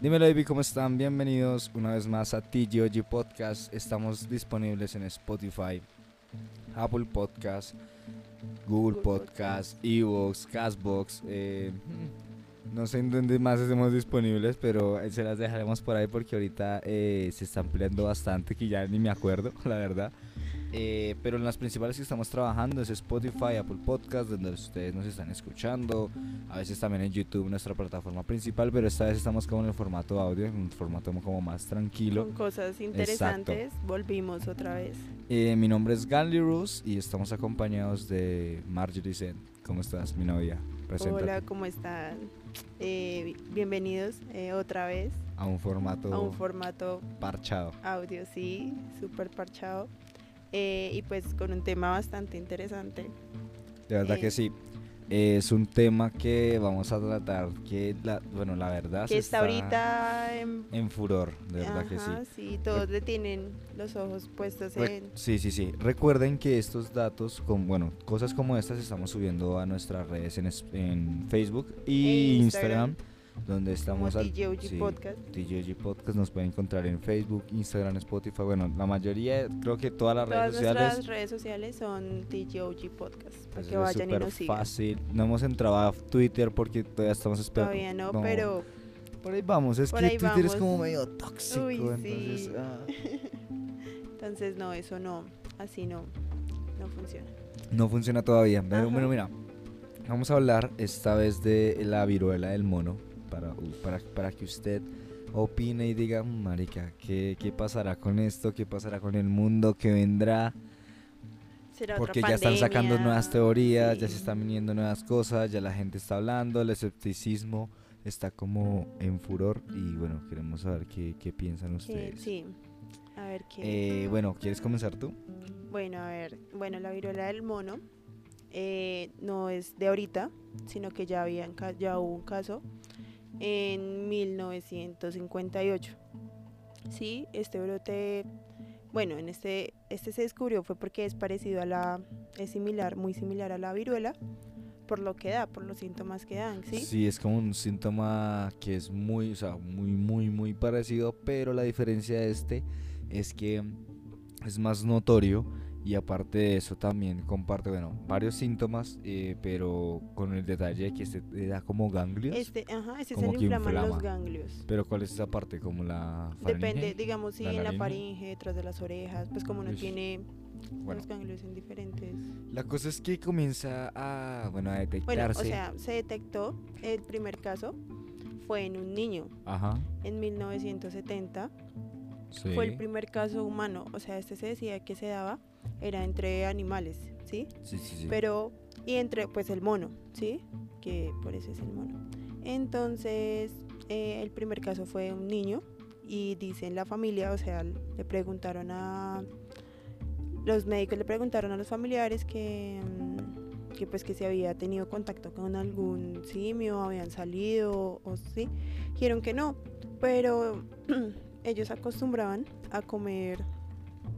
Dímelo, baby, ¿cómo están? Bienvenidos una vez más a TGOG Podcast. Estamos disponibles en Spotify, Apple Podcast, Google Podcast, Evox, Castbox. Eh, no sé en dónde más estamos disponibles, pero eh, se las dejaremos por ahí porque ahorita eh, se está ampliando bastante, que ya ni me acuerdo, la verdad. Eh, pero en las principales que estamos trabajando es Spotify, Apple Podcast, donde ustedes nos están escuchando. A veces también en YouTube, nuestra plataforma principal, pero esta vez estamos como en el formato audio, en un formato como más tranquilo. Con cosas interesantes, volvimos otra vez. Eh, mi nombre es Ganley Rus y estamos acompañados de Marjorie Zen. ¿Cómo estás, mi novia? Preséntate. Hola, ¿cómo están? Eh, bienvenidos eh, otra vez A un formato a un formato parchado. audio, sí, súper parchado. Eh, y pues con un tema bastante interesante. De verdad que sí. Es un tema que vamos a tratar que, la, bueno, la verdad Que está ahorita en... en furor, de verdad que sí. Sí, todos le tienen los ojos puestos Re- en... Sí, sí, sí. Recuerden que estos datos, con, bueno, cosas como estas estamos subiendo a nuestras redes en, en Facebook y E Instagram, Instagram. Donde estamos al TGOG sí, Podcast. TGOG Podcast nos pueden encontrar en Facebook, Instagram, Spotify, bueno, la mayoría, creo que todas las Todas redes sociales. nuestras redes sociales son TGOG Podcast, para pues, que vayan y nos sigan. fácil. No hemos entrado a Twitter porque todavía estamos esperando. Todavía no, pero Por ahí vamos, es que Twitter es como medio tóxico, Uy, entonces... sí. ah. entonces no, eso no, así no, no funciona. No funciona todavía. Ajá. bueno, mira, vamos a hablar esta vez de la viruela del mono para, para, para que usted opine y diga, "Mm, marica, ¿qué, ¿qué pasará con esto? ¿Qué pasará con el mundo? ¿Qué vendrá? Será Porque ya están sacando pandemia, nuevas teorías, ya se sí. están viniendo nuevas cosas, ya la gente está hablando, el escepticismo está como en furor y bueno, queremos saber qué, qué piensan ustedes. sí, a ver qué. Eh, bueno, ¿quieres comenzar tú? Bueno, a ver, bueno, la viruela del mono eh, no es de ahorita, sino que ya, habían, ca- ya hubo un caso en 1958. Sí, este brote, bueno, en este, este se descubrió fue porque es parecido a la, es similar, muy similar a la viruela, por lo que da, por los síntomas que dan, ¿sí? es como un síntoma que es muy, o sea, muy, muy, muy parecido, pero la diferencia de este es que es más notorio y aparte de eso también comparte, bueno, varios síntomas, eh, pero con el detalle de que este da como ganglios. Este, ajá, este Como se inflaman inflama. los ganglios. Pero ¿cuál es esa parte? Como la Depende, faringe? digamos, si ¿La en la faringe, detrás de las orejas, pues como no tiene Bueno, los ganglios en diferentes. la cosa es que comienza a, bueno, a Bueno, detectarse. o sea, se detectó el primer caso fue en un niño Ajá. en 1970. Sí. Fue el primer caso humano, o sea, este se decía que se daba era entre animales, ¿sí? Sí, sí, sí. Pero y entre pues el mono, ¿sí? Que por eso es el mono. Entonces, eh, el primer caso fue un niño y dicen la familia, o sea, le preguntaron a los médicos le preguntaron a los familiares que mm, que pues que si había tenido contacto con algún simio, habían salido o sí, dijeron que no, pero ellos acostumbraban a comer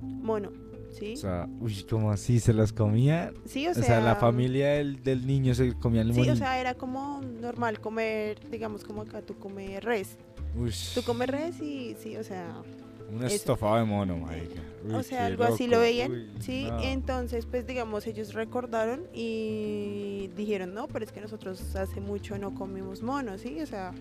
mono, ¿sí? O sea, uy, ¿cómo así? ¿Se los comía? sí, o O sea, la familia del, del niño se comía el Sí, o sea, era como normal comer, digamos como acá tú comes res. Ush, Tú comes res y sí, o sea, un eso. estofado de mono, marica. Uy, o sea, algo así lo veían, Uy, sí. no. Entonces, pues digamos, ellos recordaron y dijeron, no, pero es que nosotros hace mucho no comimos mono, sí, o sea,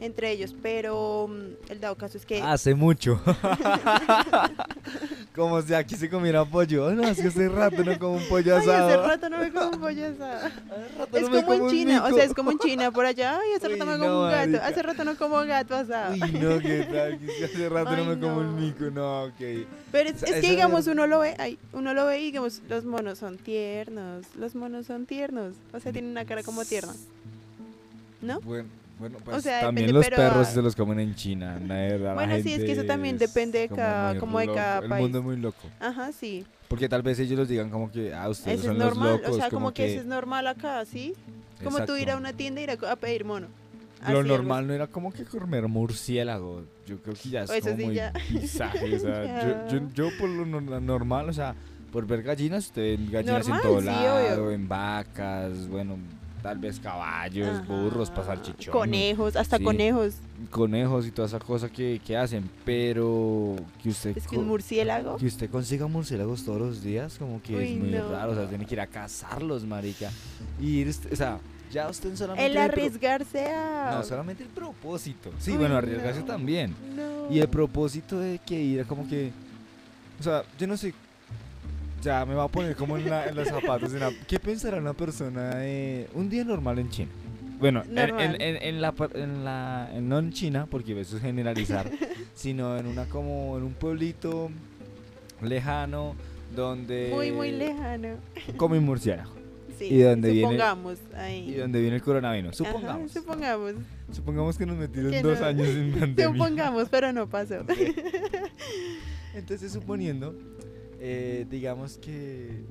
entre ellos, pero mm, el dado caso es que... Hace mucho. Como si aquí se comiera pollo. No, es que hace rato no como un pollo Ay, hace asado. rato no me como un pollo asado. Rato Es no como en China, o sea, es como en China por allá. Ay, hace Uy, rato me no, como un gato. Hace rato no como gato asado. Uy, no, qué tal. hace rato no me como un mico. No, ok. Pero es, O sea, es que digamos uno lo ve, ay, uno lo ve y digamos los monos son tiernos, los monos son tiernos, o sea tienen una cara como tierna, ¿no? Bueno, bueno pues sea, también depende, los perros ah, se los comen en China, la Bueno, sí, es que eso también es depende de como cada- como de cada El país. mundo es muy loco. Ajá, sí. Porque tal vez ellos los digan como que, ah, ustedes Eso es son los normal, locos. o sea, como, que, eso es normal acá, ¿sí? Como tú ir a Exacto. una tienda y ir a, a pedir mono. lo Así, normal no era como que comer murciélago. Yo creo que ya es O eso como sí muy ya. o sea, yo, yo, yo por lo no- normal, o sea, por ver gallinas, usted ve gallinas Normal, en todo sí, lado, obvio. en vacas, bueno, tal vez caballos, burros, pasar chichón, Conejos, hasta Sí. conejos. conejos y toda esa cosa que, que hacen, pero que usted Es que un murciélago. que usted consiga murciélagos todos los días, como que es Uy, muy no. raro, o sea, tiene que ir a cazarlos, marica. Y ir, o sea, ya usted solamente El arriesgarse a. No, solamente el propósito. Sí, Uy, bueno, arriesgarse no. también. No. Y el propósito de que ir como que. O sea, yo no sé. Ya me va a poner como en, la- en los zapatos. de una- ¿Qué pensará una persona de un día normal en China? Bueno, en, en, en- la, en la no en China, porque eso es generalizar, sino en una como en un pueblito lejano donde Muy, muy lejano. comen murciélago Sí. ¿Y viene- supongamos ahí. y donde viene el coronavirus. Ajá, Supongamos. supongamos. supongamos que nos metieron Que dos no. años en pandemia. Supongamos, pero no pasó. Entonces, suponiendo, eh, digamos que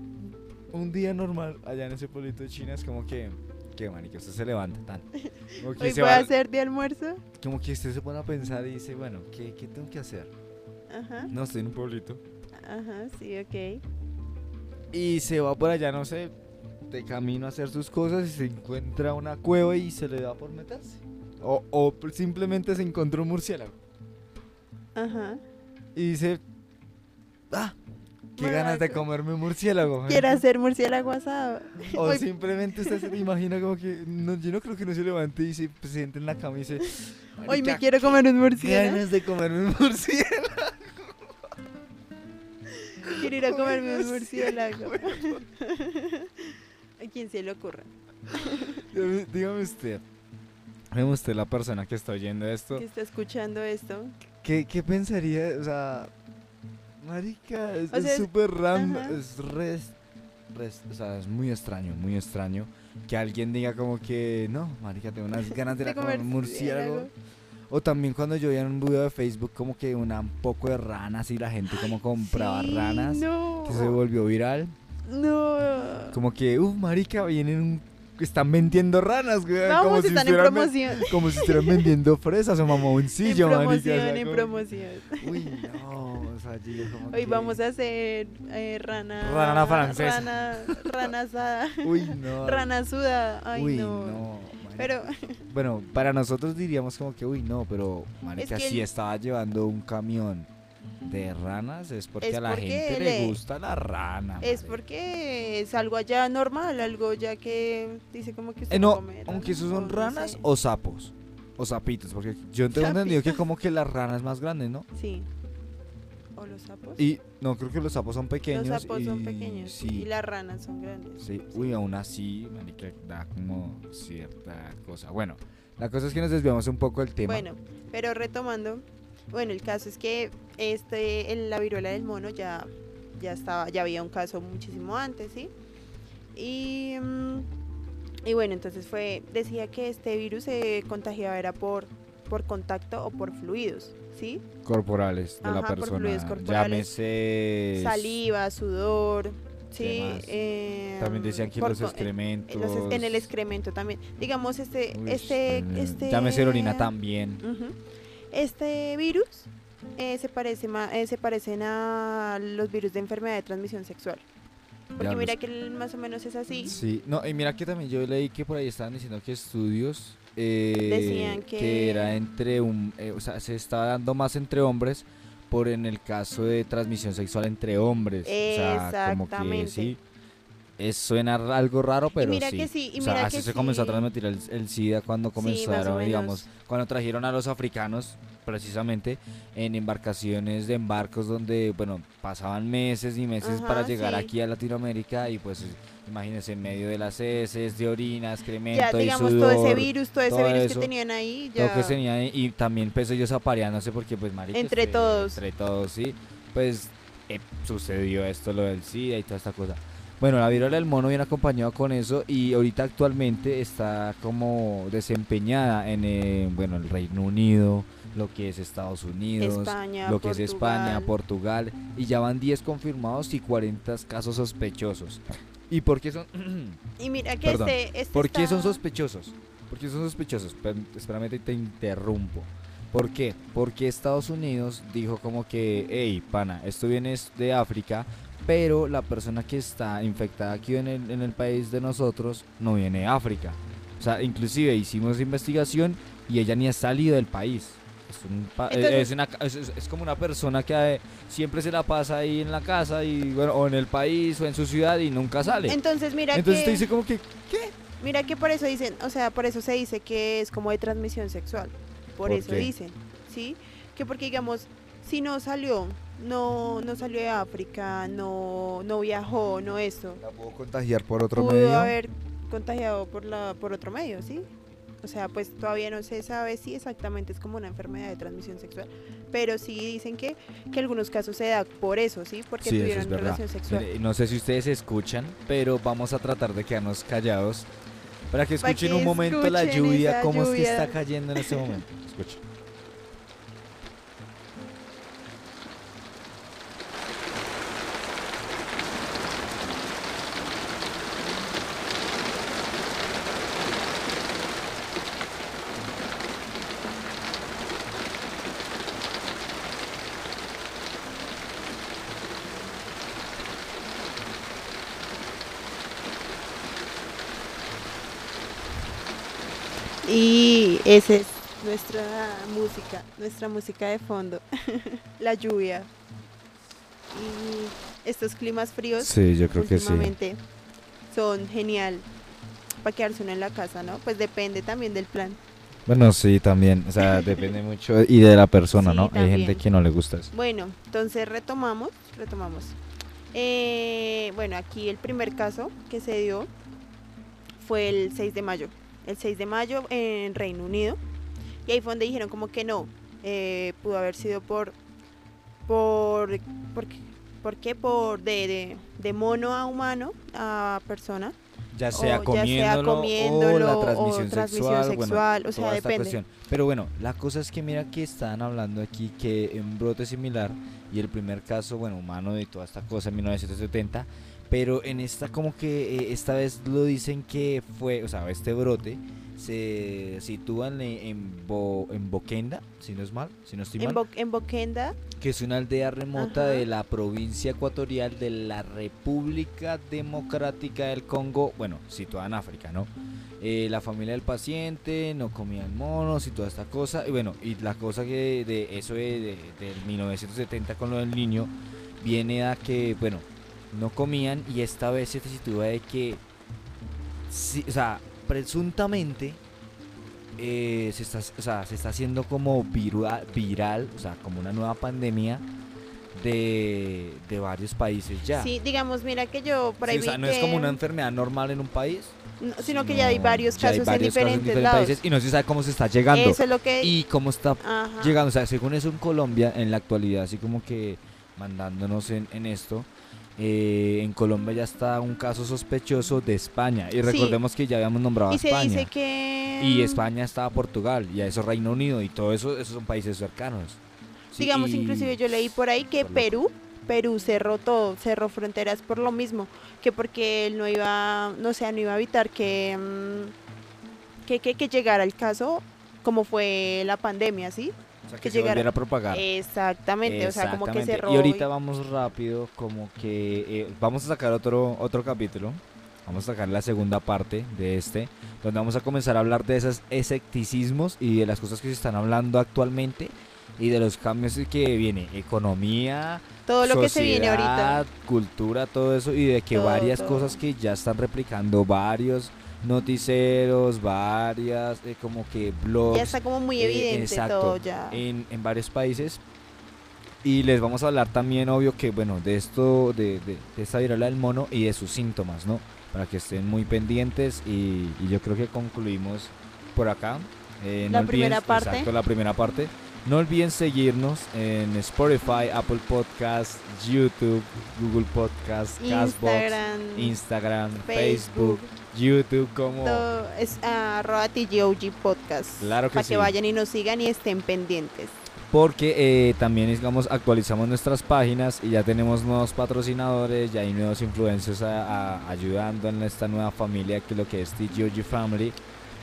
un día normal allá en ese pueblito de China es como que, que marica, usted se levanta tan. Como que, Hoy se voy va- a hacer de almuerzo. como que usted se pone a pensar y dice, bueno, ¿qué, qué tengo que hacer? Ajá. No, estoy en un pueblito. Ajá, sí, ok. Y se va por allá, no sé, de camino a hacer sus cosas y se encuentra una cueva y se le da por meterse. O, o simplemente se encontró un murciélago. Ajá. Y dice, ah, qué Bueno, ganas de comerme un murciélago. Quiero hacer murciélago asado. O simplemente usted se imagina como que, no, yo no creo que no se levante y se, siente en la cama y dice, Hoy me "Marica, quiero comer un murciélago. ganas de comerme un murciélago. Quiero ir a comerme un murciélago. ¿A quién se le ocurre? Dígame- Dígame usted, dígame usted la persona que está oyendo esto, Que está escuchando esto. ¿qué, qué pensaría? O sea, marica, es O sea, súper random, es re, re- o sea, es muy extraño, muy extraño que alguien diga como que, no, marica, tengo unas ganas de ir a comer murciélago. O también cuando yo veía en un video de Facebook como que una, un poco de ranas y la gente como compraba Sí, ranas, No. que se volvió viral. No. Como que, uff, marica, vienen un- están vendiendo ranas, güey. como Vamos, si están en promoción. Como si estuvieran vendiendo fresas o mamoncillo, en promoción, sea, en como- promoción. Uy, no, o sea, yo como Hoy que- vamos a hacer eh, rana. Rana francesa. Rana, rana asada. Uy, no. rana sudada. Ay, uy, no. no. Pero Bueno, para nosotros diríamos como que, uy, no, pero, marica, que si el- estaba llevando un camión de ranas es porque Es a la porque gente le le- gusta la rana. es porque es algo allá normal, algo ya que dice como que usted Eh, no, come aunque esos o son no ranas sé. o sapos. O sapitos, porque yo tengo entendido que como que las ranas más grandes, ¿no? Sí. O los sapos. Y no, creo que los sapos son pequeños. los sapos son y- pequeños Sí. y las ranas son grandes. Sí, uy, aún así, marica, da como cierta cosa. Bueno, la cosa es que nos desviamos un poco del tema. Bueno, pero retomando, bueno, el caso es que este, el- la viruela del mono ya, ya estaba, ya había un caso muchísimo antes, ¿sí? Y, mm, y bueno, entonces fue, decía que este virus se contagiaba era por, por contacto o por fluidos, ¿sí? corporales de la Ajá, por persona. fluidos corporales. Llámese. Saliva, sudor, ¿sí? Eh, También decían que por los excrementos. los en el excremento también. Digamos, este, Uy, este, este. Llámese orina también. Ujú. Este virus eh, se, parece ma- eh, se parecen a los virus de enfermedad de transmisión sexual. Porque mira que el- más o menos es así. Sí, no, y mira que también yo leí que por ahí estaban diciendo que estudios eh, Decían que- era entre un, eh, o sea, se estaba dando más entre hombres por en el caso de transmisión sexual entre hombres. O sea, como que Exactamente. sí. Es, suena algo raro, pero mira sí. que sí, y o sea, mira así que se comenzó a transmitir el, el SIDA cuando comenzaron, digamos, cuando trajeron a los africanos, precisamente, en embarcaciones de embarcos donde, bueno, pasaban meses y meses Ajá, para llegar aquí a Latinoamérica y pues imagínense en medio de las heces, de orina, excremento Ya, y digamos, sudor, todo ese virus, todo ese todo virus eso, que tenían ahí, todo ya. que tenían ahí, y también pues ellos apareándose porque pues marica, Entre este, todos. entre todos, sí, pues eh, sucedió esto, lo del SIDA y toda esta cosa. Bueno, la viruela del mono viene acompañado con eso y ahorita actualmente está como desempeñada en eh, bueno el Reino Unido, lo que es Estados Unidos, España, lo que es España, Portugal. Y ya van 10 confirmados y 40 casos sospechosos. ¿Y por qué son Y mira que Perdón, este, este por qué son sospechosos? porque son sospechosos. Espérame, te, te interrumpo. ¿Por qué? Porque Estados Unidos dijo como que, hey, pana, esto viene de África, pero la persona que está infectada aquí en el, en el país de nosotros no viene de África. O sea, inclusive hicimos investigación y ella ni ha salido del país. Es, un pa- eh, Entonces- es una es- es- como una persona que eh, siempre se la pasa ahí en la casa y bueno, o en el país o en su ciudad y nunca sale. Entonces mira Entonces que te dice como que, mira que por eso dicen, o sea, por eso se dice que es como de transmisión sexual. Por, ¿Por eso qué? dicen, ¿sí? Que porque digamos, si no salió, no no salió de África, no no viajó, no esto, la puedo contagiar por otro pudo medio. haber contagiado por la por otro medio, ¿sí? O sea, pues todavía no se sabe si exactamente es como una enfermedad de transmisión sexual, pero sí dicen que, que algunos casos se da por eso, ¿sí? Porque Sí, eso tuvieron es relación sexual. Mire, no sé si ustedes escuchan, pero vamos a tratar de quedarnos callados para que Para escuchen que un momento la lluvia, cómo es que está cayendo en este momento. Escuchen. Y esa es nuestra música, nuestra música de fondo, la lluvia. Y estos climas fríos Sí, yo creo que sí. son genial para quedarse uno en la casa, ¿no? Pues depende también del plan. Bueno, sí, también. O sea, depende mucho y de la persona, Sí, ¿no? Hay gente que no le gusta eso. Bueno, entonces retomamos, retomamos. Eh, bueno, aquí el primer caso que se dio fue el 6 de mayo. El 6 de mayo en Reino Unido. Y ahí fue donde dijeron como que no, eh, pudo haber sido por, por, por, qué- ¿por qué? Por de, de, de mono a humano a persona. Ya o sea ya sea comiéndolo, o comiéndolo la o transmisión, sexual, bueno, o sea, depende. Pero bueno, la cosa es que mira que estaban hablando aquí que un brote similar y el primer caso, bueno, humano de toda esta cosa en 1970, pero en esta como que eh, esta vez lo dicen que fue, o sea, este brote se sitúa en, en, Bo- en Boquenda, si no es mal, si no estoy En, mal, Bo- en Boquenda, que es una aldea remota Ajá. de la provincia ecuatorial de la República Democrática del Congo, bueno, situada en África, ¿no? Eh, la familia del paciente no comían monos y toda esta cosa, y bueno, y la cosa que de eso de, de- del 1970 con lo del niño viene a que, bueno, no comían y esta vez se sitúa de que, sí, o sea, presuntamente eh, se, está, o sea, se está haciendo como virua- viral, o sea, como una nueva pandemia de, de varios países ya. sí, digamos, mira que yo por ahí Sí, o sea, no es como una enfermedad normal en un país, no, sino que ya hay varios ya hay casos varios en diferentes, lados. países y no se sabe cómo se está llegando Eso es lo que y cómo está Ajá. llegando. O sea, según eso en Colombia, en la actualidad, así como que mandándonos en, en esto, eh, en Colombia ya está un caso sospechoso de España. Y Sí. recordemos que ya habíamos nombrado a y se España. dice que Y España estaba Portugal, y a eso Reino Unido, y todo eso, esos son países cercanos. Sí, digamos y- inclusive yo leí por ahí que. Perú Perú cerró todo, cerró fronteras por lo mismo, que porque él no iba, no sé, no iba a evitar que, mm, que, que, que llegara el caso como fue la pandemia, ¿sí? Sea, que, que se volviera a propagar. Exactamente, o sea, como que Exactamente. cerró. Y ahorita vamos rápido, como que eh, vamos a sacar otro, otro capítulo. Vamos a sacar la segunda parte de este, donde vamos a comenzar a hablar de esos escepticismos y de las cosas que se están hablando actualmente y de los cambios que viene, economía, todo lo que se viene ahorita. sociedad, cultura, todo eso y de que Todo, varias todo. cosas que ya están replicando varios noticieros, varias eh, como que blogs Ya está como muy eh, evidente exacto, todo ya. en, en varios países. Y les vamos a hablar también, obvio, que bueno, de esto, de, de, de esta viruela del mono y de sus síntomas, ¿no? Para que estén muy pendientes y, y yo creo que concluimos por acá. Eh, La olviden- primera parte. Exacto, la primera parte. No olviden seguirnos en Spotify, Apple Podcasts, YouTube, Google Podcasts, Castbox, Instagram, Facebook, Facebook, YouTube, como... es arroba TGOG Podcast. Claro que para sí. que vayan y nos sigan y estén pendientes. Porque eh, también, digamos, actualizamos nuestras páginas y ya tenemos nuevos patrocinadores, ya hay nuevos influencers a- a- ayudando en esta nueva familia que es lo que es TGOG Family.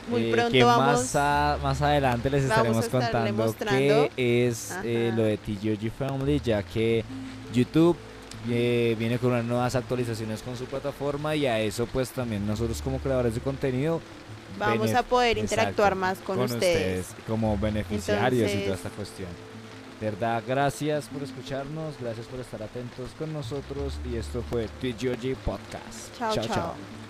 Muy eh, pronto que vamos- más, a- más adelante les estaremos contando qué es eh, lo de TGOG Family, ya que YouTube eh, viene con unas nuevas actualizaciones con su plataforma y a eso pues también nosotros como creadores de contenido Vamos a poder interactuar exacto, más con, ustedes. como beneficiarios y toda Entonces- esta cuestión. De verdad, gracias por escucharnos, gracias por estar atentos con nosotros y esto fue TGOG Podcast. Chao, chao. chao. chao.